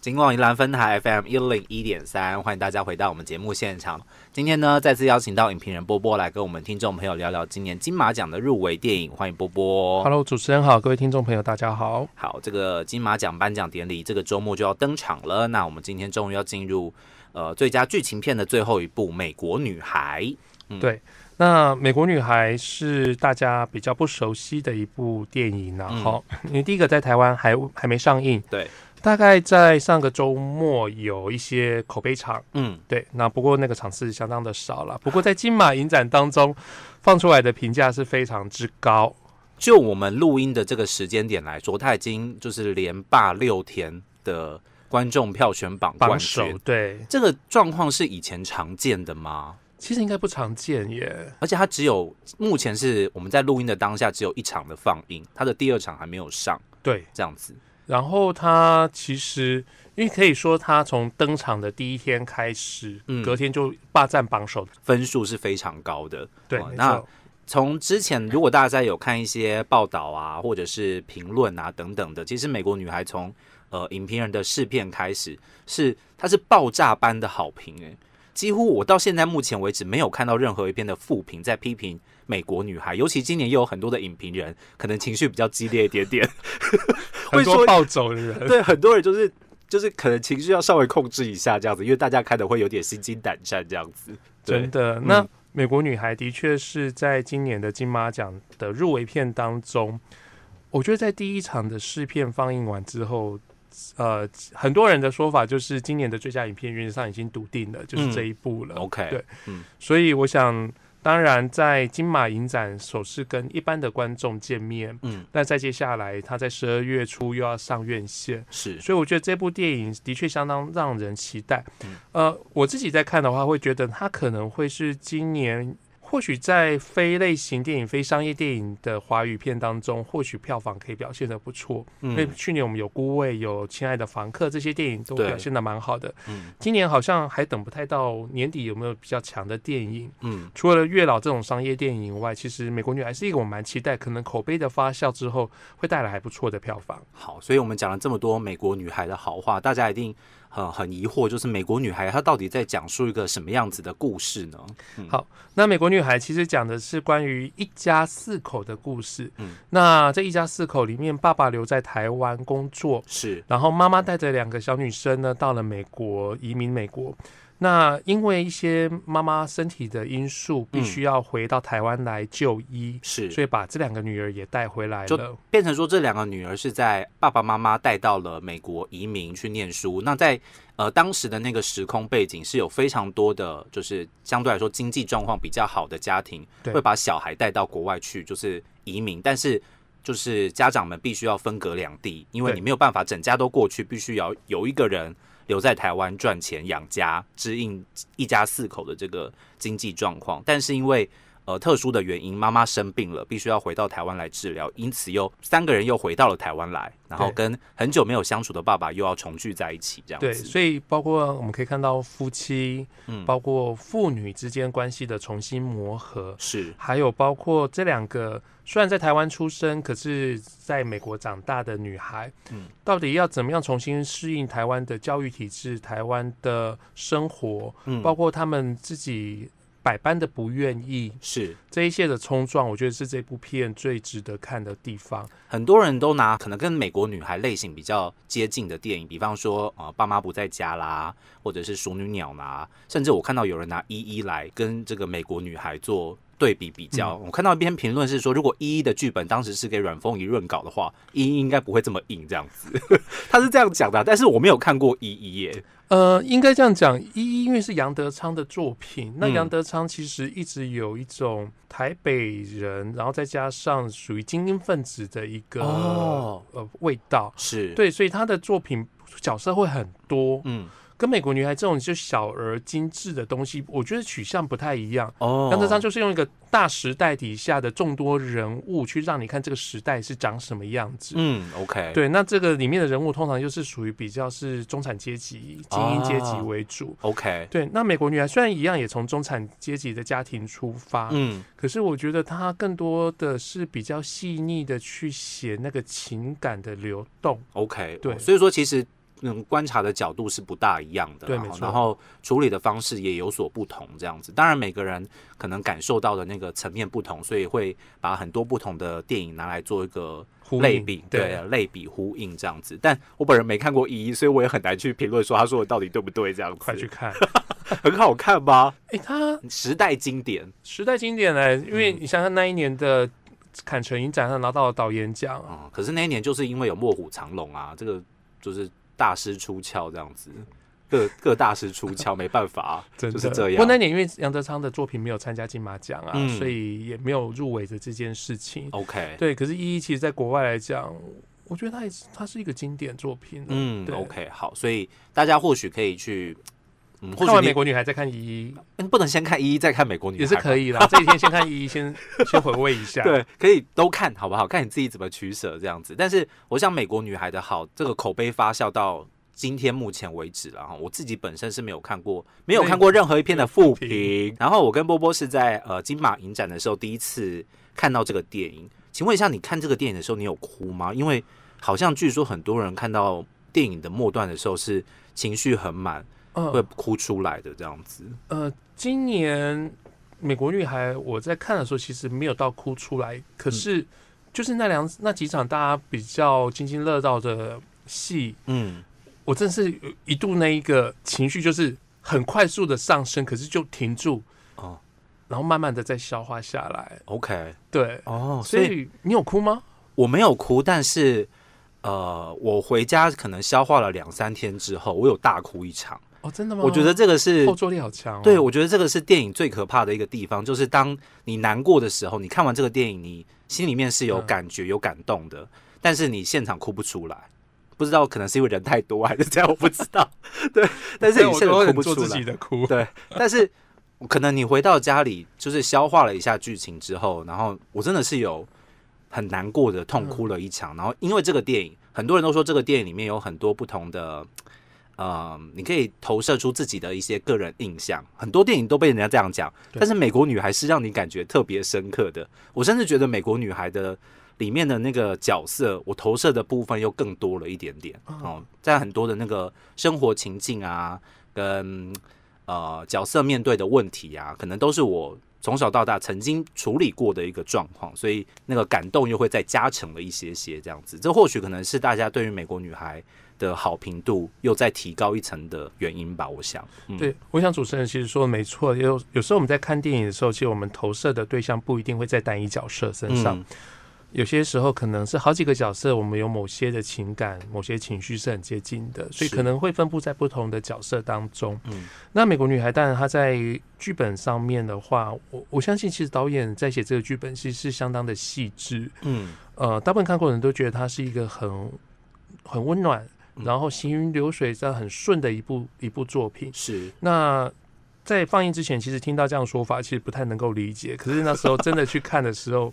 金广宜兰分台 FM 一零一点三，欢迎大家回到我们节目现场。今天呢，再次邀请到影评人波波来跟我们听众朋友聊聊今年金马奖的入围电影。欢迎波波。Hello，主持人好，各位听众朋友，大家好。好，这个金马奖颁奖典礼这个周末就要登场了。那我们今天终于要进入呃最佳剧情片的最后一部《美国女孩》。嗯对那《美国女孩》是大家比较不熟悉的一部电影啊，嗯好、因为第一个在台湾还还没上映，对，大概在上个周末有一些口碑场，嗯，对，那不过那个场次相当的少了。不过在金马影展当中放出来的评价是非常之高，就我们录音的这个时间点来说，它已经就是连霸六天的观众票选榜冠榜首军。对，这个状况是以前常见的吗？其实应该不常见耶。而且它只有目前是我们在录音的当下只有一场的放映，它的第二场还没有上，对，这样子。然后他其实，因为可以说他从登场的第一天开始，嗯隔天就霸占榜首。分数是非常高的。对，哦那。从之前，如果大家有看一些报道啊，或者是评论啊等等的，其实《美国女孩》从呃影评人的试片开始，是它是爆炸般的好评诶，几乎我到现在目前为止没有看到任何一篇的负评在批评《美国女孩》，尤其今年又有很多的影评人可能情绪比较激烈一点点，会说很多暴走的人，对很多人就是就是可能情绪要稍微控制一下这样子，因为大家看的会有点心惊胆战这样子。真的。那美国女孩的确是在今年的金马奖的入围片当中，我觉得在第一场的试片放映完之后。呃，很多人的说法就是今年的最佳影片原则上已经笃定了，就是这一部了。OK，对嗯所以我想，当然在金马影展首次跟一般的观众见面，嗯，那再接下来他在十二月初又要上院线，是所以我觉得这部电影的确相当让人期待。嗯呃，我自己在看的话，会觉得它可能会是今年。或许在非类型电影、非商业电影的华语片当中，或许票房可以表现的不错。因为嗯去年我们有《孤味》、有《亲爱的房客》这些电影都表现的蛮好的。嗯今年好像还等不太到年底有没有比较强的电影。嗯除了月老这种商业电影以外，其实《美国女孩》是一个我蛮期待，可能口碑的发酵之后会带来还不错的票房。好，所以我们讲了这么多美国女孩的好话，大家一定很很疑惑，就是美国女孩她到底在讲述一个什么样子的故事呢？好那《美国女孩》其实讲的是关于一家四口的故事。嗯，那这一家四口里面，爸爸留在台湾工作，是，然后妈妈带着两个小女生呢到了美国，移民美国。那因为一些妈妈身体的因素，必须要回到台湾来就医，是，所以把这两个女儿也带回来就了。变成说这两个女儿是在爸爸妈妈带到了美国移民去念书。那在呃当时的那个时空背景是有非常多的，就是相对来说经济状况比较好的家庭对会把小孩带到国外去，就是移民，但是。就是家长们必须要分隔两地，因为你没有办法整家都过去，必须要有一个人留在台湾赚钱养家，支应一家四口的这个经济状况。但是因为呃特殊的原因，妈妈生病了，必须要回到台湾来治疗，因此又三个人又回到了台湾来，然后跟很久没有相处的爸爸又要重聚在一起，这样对，子。所以包括我们可以看到夫妻，嗯。包括父女之间关系的重新磨合，是。还有包括这两个虽然在台湾出生，可是在美国长大的女孩，嗯到底要怎么样重新适应台湾的教育体制、台湾的生活，嗯。包括他们自己百般的不愿意，是这一切的冲撞，我觉得是这部片最值得看的地方。很多人都拿可能跟美国女孩类型比较接近的电影，比方说呃爸妈不在家啦，或者是熟女鸟啦，甚至我看到有人拿一一来跟这个美国女孩做。对比比较，我看到一篇评论是说，如果一一的剧本当时是给阮凤仪润稿的话，一一应该不会这么硬这样子。他是这样讲的啊，但是我没有看过一一耶。呃，应该这样讲，一一因为是杨德昌的作品，那嗯。杨德昌其实一直有一种台北人，然后再加上属于精英分子的一个、哦。呃味道，是，，对，所以他的作品角色会很多，嗯，跟美国女孩这种就小而精致的东西，我觉得取向不太一样。哦，杨德昌就是用一个大时代底下的众多人物去让你看这个时代是长什么样子。嗯，OK，，对，那这个里面的人物通常就是属于比较是中产阶级、精英阶级哦为主。，OK，对，那美国女孩虽然一样也从中产阶级的家庭出发，嗯，可是我觉得她更多的是比较细腻的去写那个情感的流动。OK，对哦所以说其实嗯观察的角度是不大一样的，然后对没错然后处理的方式也有所不同，这样子。当然每个人可能感受到的那个层面不同，所以会把很多不同的电影拿来做一个类比，对对，类比呼应这样子。但我本人没看过一，所以我也很难去评论说他说的到底对不对，这样子。快去看。很好看吧？哎、他时代经典时代经典呢、因为你想想那一年的坎城影展，上拿到了导演奖，啊、可是那一年就是因为有卧虎藏龙啊，这个就是大师出鞘这样子，各各大师出鞘，没办法、啊，就是这样。不过那年因为杨德昌的作品没有参加金马奖啊，嗯。所以也没有入围的这件事情。OK，对，可是依依其实在国外来讲，我觉得它也是它是一个经典作品。嗯对，OK，好，所以大家或许可以去，嗯，或看完许美国女孩再看一一嗯不能先看一一再看美国女孩也是可以。以啦。这几天先看一一，先 先回味一下。对，可以都看好不好？看你自己怎么取舍这样子。但是我想美国女孩的好，这个口碑发酵到今天目前为止了哈。我自己本身是没有看过，没有看过任何一篇的复评。然后我跟波波是在呃金马影展的时候第一次看到这个电影。请问一下，你看这个电影的时候，你有哭吗？因为好像据说很多人看到电影的末段的时候是情绪很满，嗯会哭出来的这样子。呃，今年美国女孩我在看的时候，其实没有到哭出来，可是就是那两那几场大家比较津津乐道的戏，嗯，我真是一度那一个情绪就是很快速的上升，可是就停住，哦然后慢慢的再消化下来。，OK，对，哦，所以你有哭吗？我没有哭，但是呃，我回家可能消化了两三天之后，我有大哭一场。哦，真的吗？我觉得这个是后坐力好强、哦。对，我觉得这个是电影最可怕的一个地方，就是当你难过的时候，你看完这个电影，你心里面是有嗯感觉、有感动的，但是你现场哭不出来。不知道可能是因为人太多还是这样，我不知道。对，但是你现我都很场哭不出来做自己。的哭。对，但是可能你回到家里，就是消化了一下剧情之后，然后我真的是有很难过的痛哭了一场。然后因为这个电影，很多人都说这个电影里面有很多不同的，呃，你可以投射出自己的一些个人印象。很多电影都被人家这样讲，但是《美国女孩》是让你感觉特别深刻的。我甚至觉得《美国女孩》的。里面的那个角色，我投射的部分又更多了一点点哦，在很多的那个生活情境啊，跟呃角色面对的问题啊，可能都是我从小到大曾经处理过的一个状况，所以那个感动又会再加成了一些些这样子。这或许可能是大家对于美国女孩的好评度又再提高一层的原因吧。我想，嗯、对，我想主持人其实说的没错。有有时候我们在看电影的时候，其实我们投射的对象不一定会在单一角色身上，嗯有些时候可能是好几个角色，我们有某些的情感、某些情绪是很接近的，所以可能会分布在不同的角色当中。嗯那美国女孩，当然她在剧本上面的话，我我相信其实导演在写这个剧本其实是相当的细致。嗯呃，大部分看过的人都觉得它是一个很很温暖，嗯然后行云流水、这样很顺的一部一部作品。是那在放映之前，其实听到这样说法，其实不太能够理解。可是那时候真的去看的时候，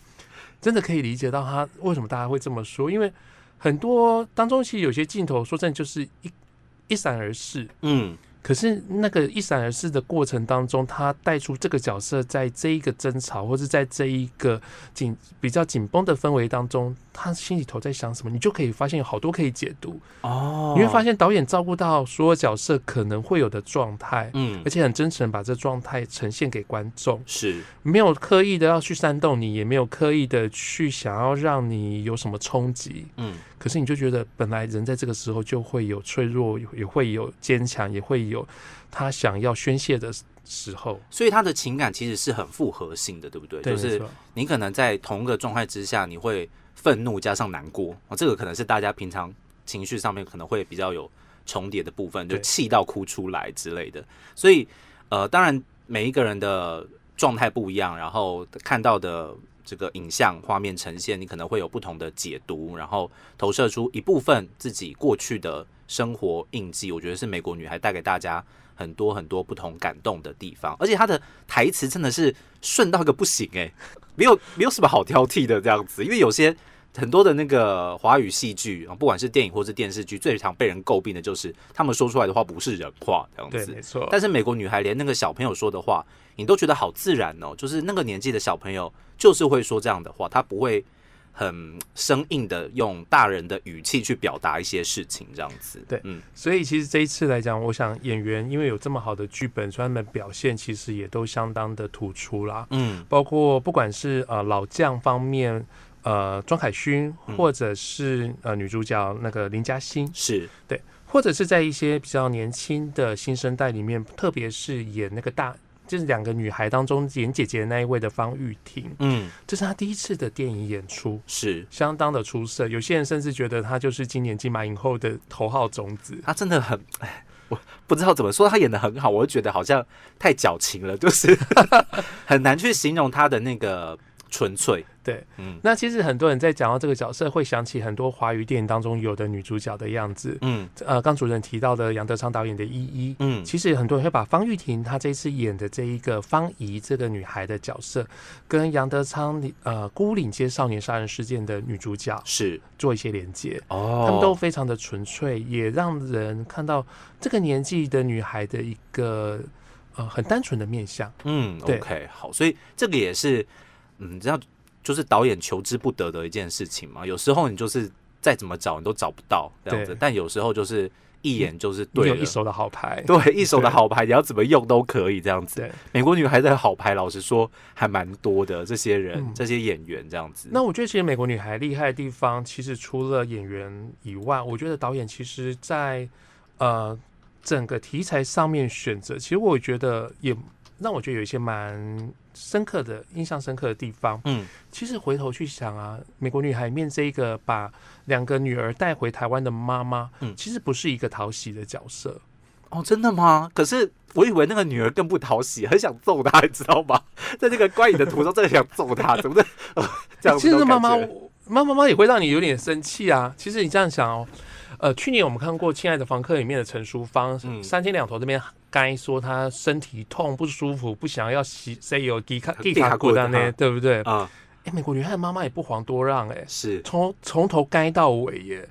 真的可以理解到他为什么大家会这么说，因为很多当中其实有些镜头，说真的就是一一闪而逝。嗯可是那个一闪而逝的过程当中，他带出这个角色在这一个争吵，或是在这一个紧比较紧绷的氛围当中，他心里头在想什么，你就可以发现有好多可以解读。哦，你会发现导演照顾到所有角色可能会有的状态，嗯。而且很真诚把这状态呈现给观众，是。没有刻意的要去煽动你，也没有刻意的去想要让你有什么冲击。嗯可是你就觉得，本来人在这个时候就会有脆弱，也会有坚强，也会有他想要宣泄的时候。所以他的情感其实是很复合性的，对不对？对，就是你可能在同一个状态之下，你会愤怒加上难过啊，这个可能是大家平常情绪上面可能会比较有重叠的部分，就气到哭出来之类的。所以呃，当然每一个人的状态不一样，然后看到的这个影像画面呈现，你可能会有不同的解读，然后投射出一部分自己过去的生活印记。我觉得是美国女孩带给大家很多很多不同感动的地方，而且她的台词真的是顺到一个不行诶、没有没有什么好挑剔的这样子，因为有些很多的那个华语戏剧啊，不管是电影或是电视剧，最常被人诟病的就是他们说出来的话不是人话这样对，子没。错。但是美国女孩连那个小朋友说的话，你都觉得好自然哦，就是那个年纪的小朋友就是会说这样的话，他不会很生硬的用大人的语气去表达一些事情，这样子。对嗯，所以其实这一次来讲，我想演员因为有这么好的剧本，所以他们表现其实也都相当的突出啦。嗯包括不管是呃老将方面，呃庄凯勋，嗯或者是呃女主角那个林嘉欣，是对，或者是在一些比较年轻的新生代里面，特别是演那个大。就是两个女孩当中演姐姐的那一位的方玉婷，嗯这是她第一次的电影演出，是，相当的出色。有些人甚至觉得她就是今年金马影后的头号种子。她真的很，哎，我不知道怎么说，她演的很好，我就觉得好像太矫情了，就是 很难去形容她的那个纯粹。对，嗯那其实很多人在讲到这个角色，会想起很多华语电影当中有的女主角的样子。嗯呃，刚主任提到的杨德昌导演的《一一》，嗯，其实很多人会把方玉婷她这次演的这一个方怡这个女孩的角色，跟杨德昌呃《孤岭街少年杀人事件》的女主角是做一些连接。哦，他们都非常的纯粹，也让人看到这个年纪的女孩的一个呃很单纯的面相。嗯，OK，好，所以这个也是，嗯，你知道，就是导演求之不得的一件事情嘛。有时候你就是再怎么找你都找不到这样子，但有时候就是一眼就是对了，有一手的好牌，对 一手的好牌，你要怎么用都可以这样子。美国女孩的好牌，老实说还蛮多的，这些人、嗯这些演员这样子。那我觉得，其实美国女孩厉害的地方，其实除了演员以外，我觉得导演其实在呃整个题材上面选择，其实我觉得也让我觉得有一些蛮深刻的、印象深刻的地方。嗯其实回头去想啊，美国女孩里面这一个把两个女儿带回台湾的妈妈，嗯其实不是一个讨喜的角色。哦，真的吗？可是我以为那个女儿更不讨喜，很想揍她，你知道吗？在这个观影的途中，真的想揍她，怎么的？呃这样其实妈妈妈妈妈也会让你有点生气啊。其实你这样想哦，呃，去年我们看过《亲爱的房客》里面的陈淑芳，嗯三天两头这边该说她身体痛不舒服，不想要洗 say 有低卡低低卡过的卡过的呢，对不对？啊、哎、美国女孩的妈妈也不遑多让、哎，是从从头该到尾耶。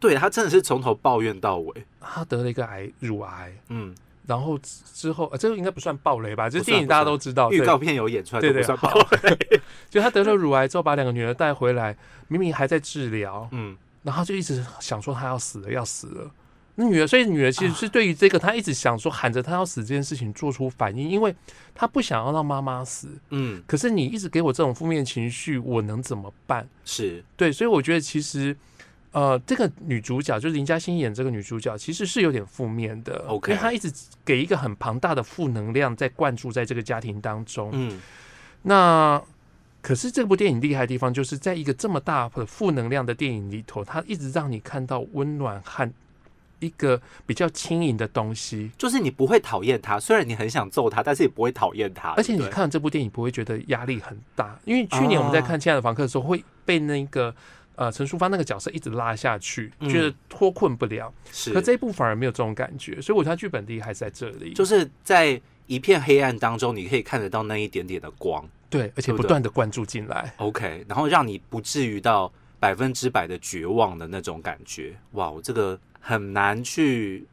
对她真的是从头抱怨到尾。她得了一个癌，乳癌，嗯，然后之之后，呃，这个应该不算暴雷吧？这不算电影大家都知道，预告片有演出来，对对，算好爆。就她得了乳癌之后，把两个女儿带回来，明明还在治疗，嗯，然后就一直想说他要死了，要死了。那女儿，所以女儿其实是对于这个，她一直想说喊着她要死这件事情做出反应，因为她不想要让妈妈死。嗯，可是你一直给我这种负面情绪，我能怎么办？是对，所以我觉得其实，呃，这个女主角就是林嘉欣演这个女主角，其实是有点负面的 OK 因为她一直给一个很庞大的负能量在灌注在这个家庭当中。嗯那可是这部电影厉害的地方，就是在一个这么大的负能量的电影里头，它一直让你看到温暖和一个比较轻盈的东西。就是你不会讨厌他，虽然你很想揍他，但是也不会讨厌他。而且你看这部电影不会觉得压力很大，因为去年我们在看《亲爱的房客》的时候，会被那个呃陈淑芳那个角色一直拉下去，嗯觉得脱困不了。是可这一部反而没有这种感觉，所以我觉得它剧本厉害在这里。就是在一片黑暗当中，你可以看得到那一点点的光。对，而且不断的灌注进来。OK，然后让你不至于到百分之百的绝望的那种感觉。哇，我这个很难去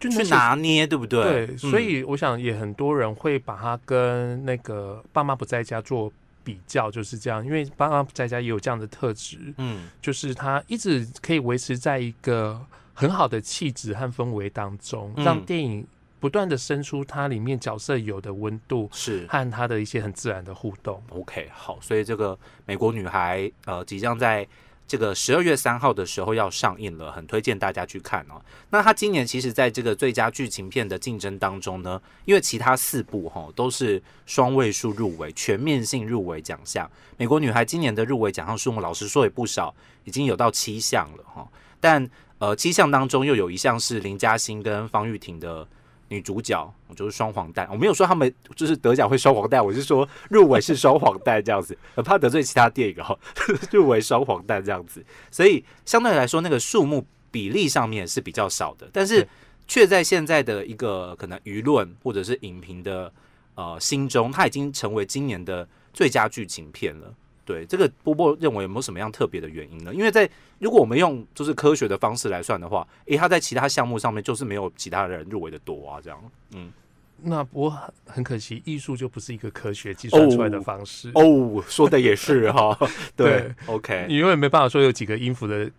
去拿捏，对不对？对，嗯所以我想也很多人会把它跟那个爸妈不在家做比较，就是这样，因为爸妈不在家也有这样的特质，嗯就是他一直可以维持在一个很好的气质和氛围当中，嗯让电影不断的生出它里面角色有的温度是和它的一些很自然的互动。OK 好，所以这个美国女孩呃即将在。这个十二月三号的时候要上映了，很推荐大家去看哦。那她今年其实在这个最佳剧情片的竞争当中呢，因为其他四部哈都是双位数入围、全面性入围奖项。美国女孩今年的入围奖项数目，老实说也不少，已经有到七项了哈。但呃，七项当中又有一项是林嘉欣跟方玉婷的女主角，我就是双黄蛋。我没有说他们就是得奖会双黄蛋，我是说入围是双黄蛋这样子，很怕得罪其他电影哦。入围双黄蛋这样子，所以相对来说那个数目比例上面是比较少的，但是却在现在的一个可能舆论或者是影评的呃心中，它已经成为今年的最佳剧情片了。对这个波波认为有没有什么样特别的原因呢？因为在如果我们用就是科学的方式来算的话，诶，他在其他项目上面就是没有其他人入围的多啊，这样，嗯那不过很很可惜，艺术就不是一个科学计算出来的方式。哦，说的也是哈，对对，OK，你永远没办法说有几个音符的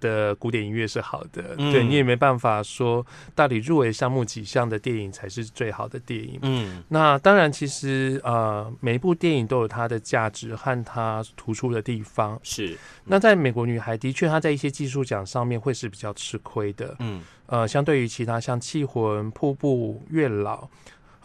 的古典音乐是好的，嗯对你也没办法说到底入围项目几项的电影才是最好的电影。嗯那当然，其实呃，每一部电影都有它的价值和它突出的地方。是，那在美国女孩，的确她在一些技术奖上面会是比较吃亏的。嗯呃，相对于其他像《气魂》《瀑布》《月老》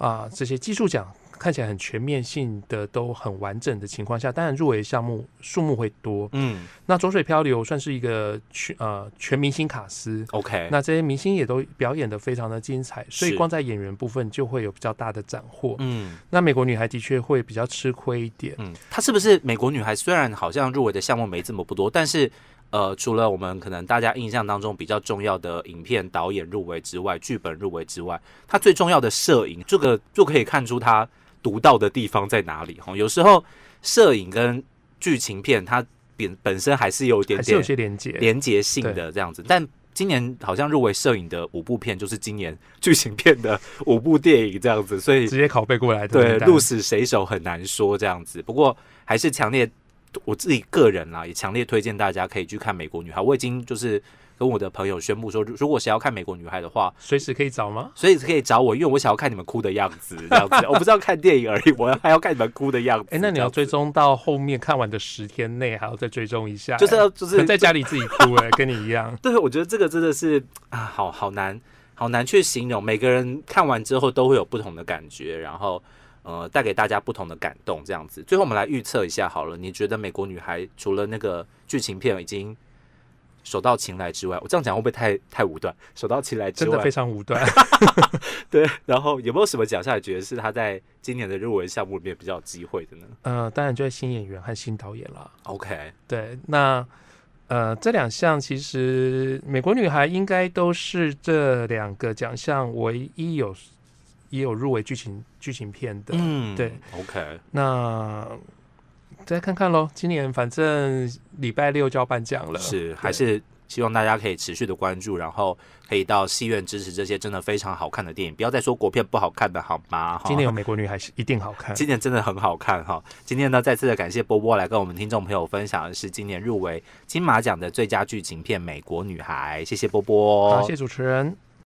啊、这些技术奖看起来很全面性的、都很完整的情况下，当然入围项目数目会多。嗯那《浊水漂流》算是一个全呃全明星卡司，，OK，那这些明星也都表演的非常的精彩，所以光在演员部分就会有比较大的斩获。嗯那美国女孩的确会比较吃亏一点。嗯，她是不是美国女孩？虽然好像入围的项目没这么不多，但是呃，除了我们可能大家印象当中比较重要的影片导演入围之外，剧本入围之外，她最重要的摄影，这个就可以看出她独到的地方在哪里哈。有时候摄影跟剧情片它本本身还是有一点还是有点些连接，连接性的这样子，但。今年好像入围摄影的五部片，就是今年剧情片的五部电影这样子，所以直接拷贝过来的对，鹿死谁手很难说这样子。不过还是强烈，我自己个人啦，也强烈推荐大家可以去看《美国女孩》。我已经就是跟我的朋友宣布说，如如果谁要看《美国女孩》的话，随时可以找吗？随时可以找我，因为我想要看你们哭的样子，这样子。我不是要看电影而已，我还要看你们哭的样子。哎、那你要追，踪到后面看完的十天内，还要再追踪一下、就是要就是在家里自己哭、哎，跟你一样。对，我觉得这个真的是啊，好好难，好难去形容。每个人看完之后都会有不同的感觉，然后呃，带给大家不同的感动，这样子。最后我们来预测一下好了，你觉得《美国女孩》除了那个剧情片已经手到擒来之外，我这样讲会不会太太武断？手到擒来之外真的非，常武断。对。然后有没有什么奖项你觉得是他在今年的入围项目里面比较有机会的呢呃，当然就是新演员和新导演啦。？OK，对，那呃这两项其实美国女孩应该都是这两个奖项唯一有也有入围剧情剧情片的。嗯，对，OK，那再看看喽，今年反正礼拜六就要颁奖了，是还是希望大家可以持续的关注，然后可以到戏院支持这些真的非常好看的电影，不要再说国片不好看的好吗？今年有美国女孩是一定好看。今年真的很好看哈！今天呢，再次的感谢波波来跟我们听众朋友分享的是今年入围金马奖的最佳剧情片《美国女孩》，谢谢波波，好，谢谢主持人。